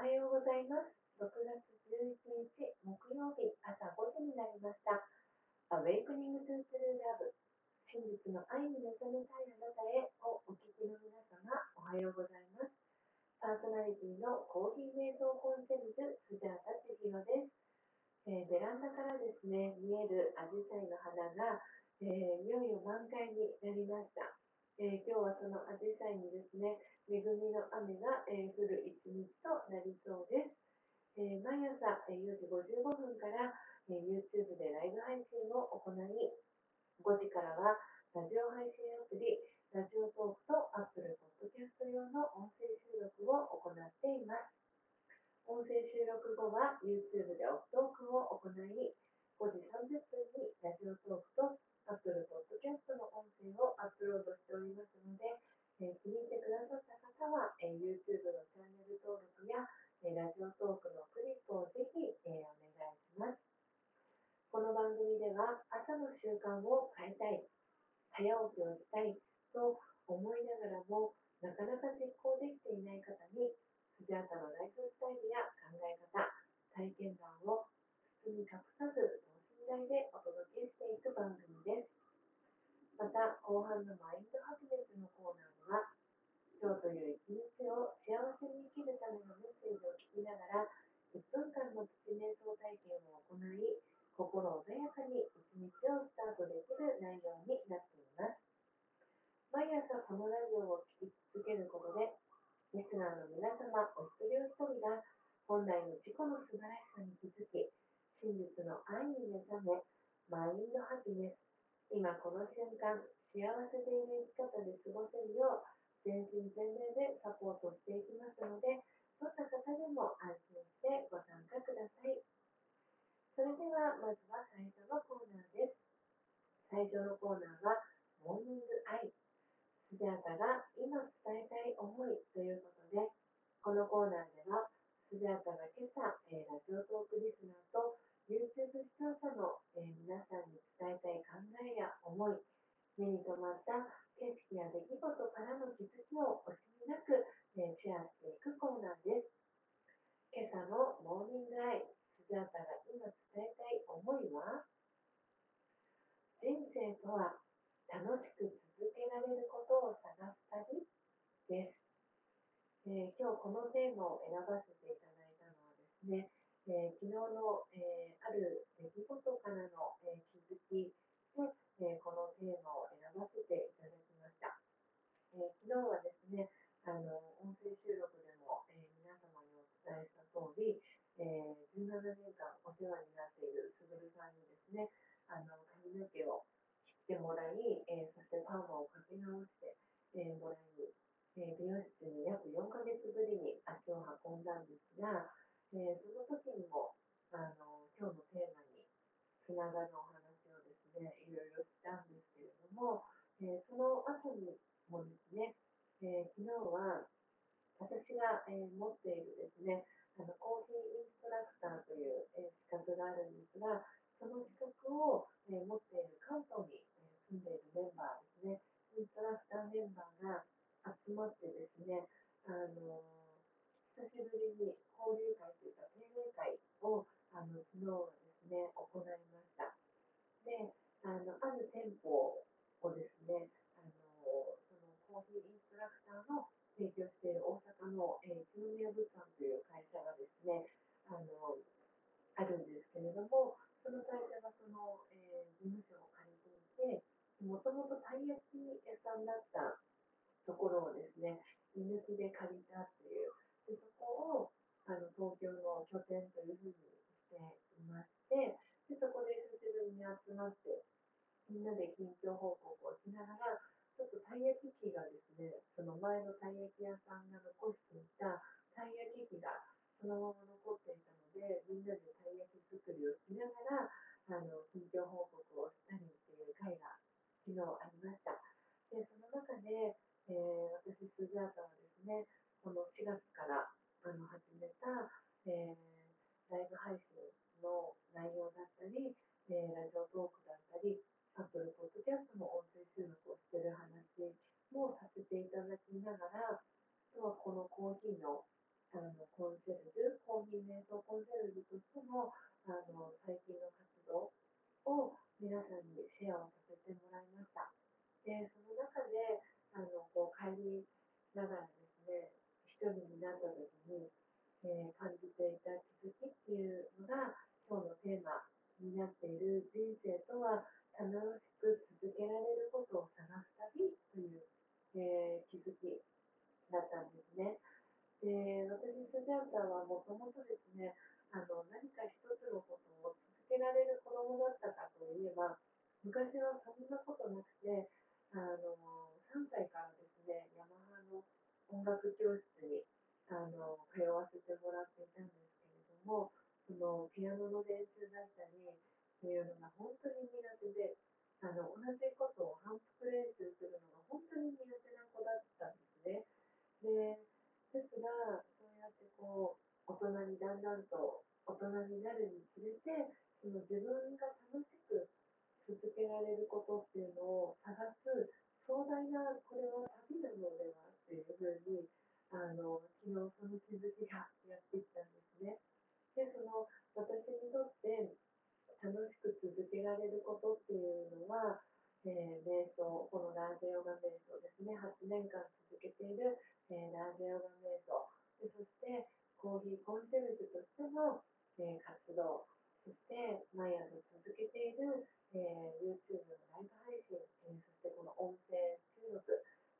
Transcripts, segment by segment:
おはようございます。6月11日木曜日朝5時になりました。Awakening to True Love 真実の愛に目覚めたいあなたへをお聞きの皆様おはようございます。パーソナリティのコーヒー瞑想コンシェルジュスジャータ千尋です、えー、ベランダからですね見えるアジサイの花が、えー、いよいよ満開になりました。えー、今日はそのアジサイにですね、恵みの雨が、えー、降る一日となりそうです。えー、毎朝、え4時55分から、え YouTube でライブ配信を行い、5時からはラジオ配信アプリ、ラジオトークと Apple Podcast 用の音声収録を行っています。音声収録後は YouTube でオフトークを行い、5時30分にラジオトークと Apple Podcast の音声をアップロードしておりますので、えー、気に入ってくださった方は、えー、YouTube のチャンネル登録や、えー、ラジオトークのクリップをぜひ、えお願いします。この番組では朝の習慣を変えたい、早起きをしたいと思いながらもなかなか実行できていない方にスジャータのライフスタイルや考え方、体験談を包み隠さず等身大でお届けしていく番組です。また、後半のマインドハピネスのコーナーでは、今日という一日を幸せに生きるためのメッセージを聞きながら、1分間のプチ瞑想体験を行い、心穏やかに一日をスタートできる内容になっています。毎朝このラジオを聴き続けることで、リスナーの皆様お一人お一人が本来の自己の素晴らしさに気づき、真実の愛に目覚め、マインドハピネス、今この瞬間、幸せでいる生き方で過ごせるよう、全身全霊でサポートしていきますので、どんな方でも安心してご参加ください。それでは、まずは最初のコーナーです。最初のコーナーは、モーニングアイ。スジャータが今伝えたい思いということで、このコーナーでは、スジャータが今朝、えー、ラジオトークリスナーと YouTube 視聴者の、えー、皆さんに伝えたい考えや思い、目に留まった景色や出来事からの気づきを惜しみなく、えー、シェアしていくコーナーです。今朝のモーニングアイ、スジャータが今伝えたい思いは、人生とは楽しく続けられることを探す旅です。えー、今日このテーマを選ばせていただいたのはですね、えー、昨日の、えー、ある出来事からの、え気づきで、えこのテーマを選ばせていただきました。え昨日はですね、あの音声収録でも、え皆様にお伝えした通り、え17年間お世話になっているすぐるさんにですね、あの髪の毛を切ってもらい、えそしてパーマをかけ直して、えもらい、え美容室に約4ヶ月ぶりに足を運んだんですが、えー、その時にもあの今日のテーマにつながるお話をですねいろいろしたんですけれども、えー、その後にもですね、えー、昨日は私が、え持っているですねあのコーヒーインストラクターという、え資格があるんですがその資格を、え持っている関東に、え住んでいるメンバーですねインストラクターメンバーが集まってですねあの久しぶりに交流会というか定例会をあの昨日はですね行いました。であのある店舗をですねあのそのコーヒーインストラクターの提供している大阪の、えー、一宮物産という会社がですねあのあるんですけれどもその会社がその、えー、事務所を借りていてもともとたい焼き屋さんだったところをですね居抜きで借りたっていうでそこをあの東京の拠点というふうにしていましてでそこで久しぶりに集まってみんなで近況報告をしながらちょっとたい焼き器がですねその前のたい焼き屋さんが残していたたい焼き器がそのまま残っていたのでみんなでたい焼き作りをしながらあの近況報告をしたりっていう会が昨日ありました。でその中で、えー、私スジャータはですねこの4月からあの始めた、えー、ライブ配信の内容だったり、えー、ラジオトークだったり、アップルポッドキャストの音声収録をしている話もさせていただきながら、あとはこのコーヒーのあのコンシェルジュ、コーヒー瞑想コンシェルジュとしてもあの最近の活動を皆さんにシェアをさせてもらいました。で、その中であのこう帰りながらですね、一人になった時に、えー、感じていた気づきっていうのが今日のテーマになっている人生とは楽しく続けられることを探す旅という、えー、気づきだったんですね。で、私、スジャータはもともとですね、あの、何か一つのことを続けられる子供だったかといえば、昔はそんなことなくて、あの、3歳からですね、ヤマハの音楽教室に、あの、通わせてもらっていたんですけれども、その、ピアノの練習だったり、っていうのが本当に苦手で、あの、同じことを反復練習するのが本当に苦手な子だったんですね。で、ですが、そうやってこう、大人にだんだんと大人になるにつれて、その自分が楽しく続けられることっていうのを探す壮大な、これは旅なのではっていうふうに、あの、昨日その気づきがやってきたんですね。で、その私にとって楽しく続けられることっていうのは、えー、瞑想、このラージヨガ瞑想ですね、8年間続けているえー、ラージヨガ瞑想で、そしてコーヒーコンシェルジュとしての、えー、活動、毎朝続けている、えー、YouTube のライブ配信、えそしてこの音声収録、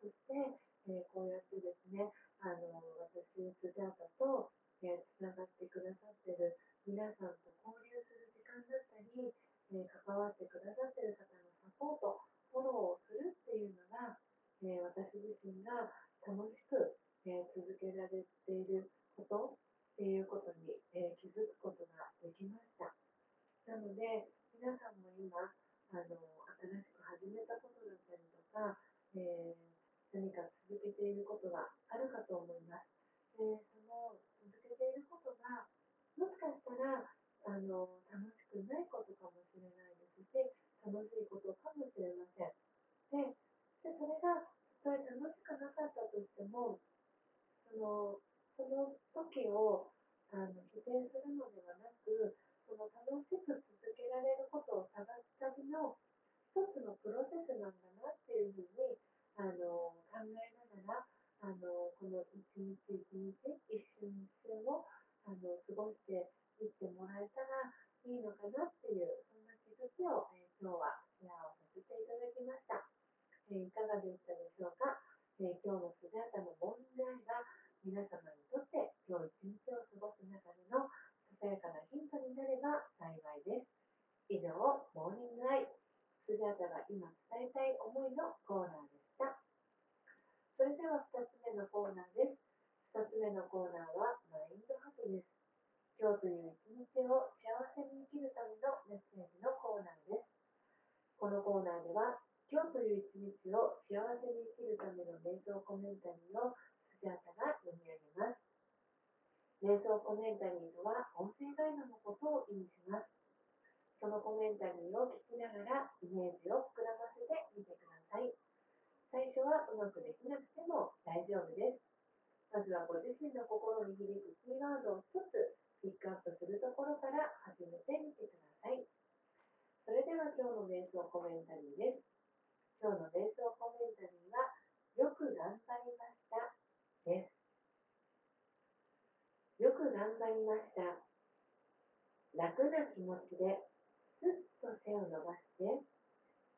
そして、えこうやってですね、あの私、スジャータと、えつながってくださってる皆さんと交流する時間だったり、え関わってくださってる方のサポート、フォローをするっていうのが、え私自身が楽しく、え続けられていることっていうことに、え気づくことができました。なので、皆さんも今、あの新しく始めたことだったりとか、えー、何か続けていることがあるかと思います。でその続けていることが、もしかしたらあの楽しくないことかもしれないですし、楽しいことかもしれません。で、でそれがそれ楽しくなかったとしても、そのその時をあの否定するのではなく、その楽しく続けられることを探すための一つのプロセスなんだなっていうふうにあの考えながら、あの一日一日、一瞬一瞬をあの過ごしていってもらえたらいいのかなっていう、そんな気づきを、えー、今日はシェアをさせていただきました。えいかがでしたでしょうか、え今日のスジャータの問題が皆様にとって今日一日を過ごす中でのささやかなヒントになれば幸いです。以上、モーニングアイ、スジャータが今伝えたい思いのコーナーでした。それでは2つ目のコーナーです。2つ目のコーナーはマインドハグです。今日という一日を幸せに生きるためのメッセージのコーナーです。このコーナーでは今日という一日を幸せに生きるための瞑想コメンタリーをスジャータが読み上げます。瞑想コメンタリーとは音声ガイドのことを意味します。そのコメンタリーを聞きながらイメージを膨らませてみてください。最初はうまくできなくても大丈夫です。まずはご自身の心に響くキーワードを一つピックアップするところから始めてみてください。それでは今日の瞑想コメンタリーです。今日の瞑想コメンタリーは、よく頑張りましたです。よく頑張りました。楽な気持ちで、すっと背を伸ばして、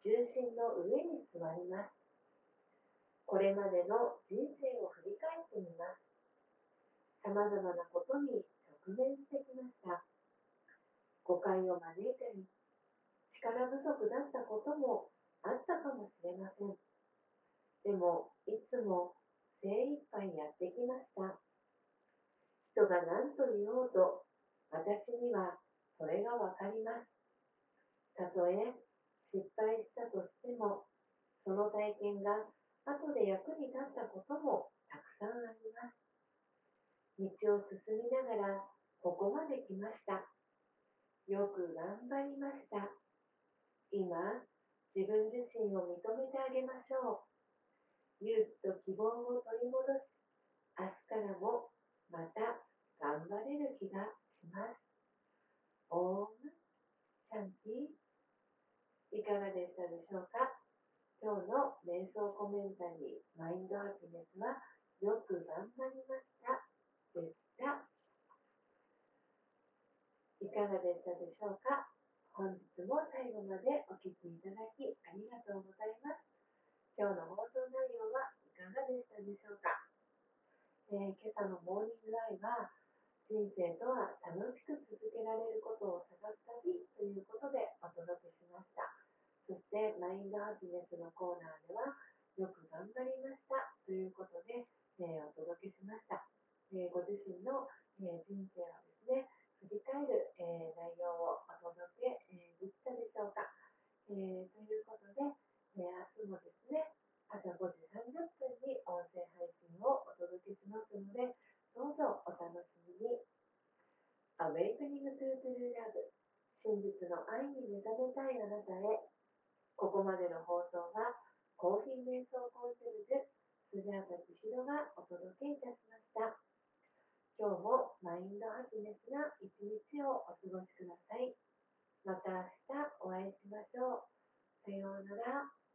重心の上に座ります。これまでの人生を振り返ってみます。様々なことに直面してきました。誤解を招いたり、力不足だったこともあったかもしれません。でも、いつも精一杯やってきました。人が何と言おうと、私にはそれがわかります。たとえ失敗したとしても、その体験が後で役に立ったこともたくさんあります。道を進みながらここまで来ました。よく頑張りました。今、自分自身を認めてあげましょう。勇気と希望を取り戻し、明日からもまた頑張れる気がします。オームシャンティいかがでしたでしょうか？今日の瞑想コメンタリーマインドハピネスはよく頑張りましたでした。いかがでしたでしょうか？本日も最後までお聴きいただきありがとうございます。今日の放送内容はいかがでしたでしょうか、えー、今朝のモーニングライブは人生とは楽しく続けられることを探す旅ということでお届けしました。そしてマインドハピネスのコーナーではよく頑張りましたということで、えー、お届けしました。えー、ご自身の、え人生をですね、振り返る、え内容をお届け、えできたでしょうか。えということで、え明日もですね、朝5時30分に音声配信をお届けしますので、どうぞお楽しみに。Awakening to True Love 真実の愛に目覚めたいあなたへ。ここまでの放送は、コーヒー瞑想コンシェルジュ、スジャータ千尋がお届けいたしました。今日もマインドハピネスな一日をお過ごしください。また明日お会いしましょう。さようなら。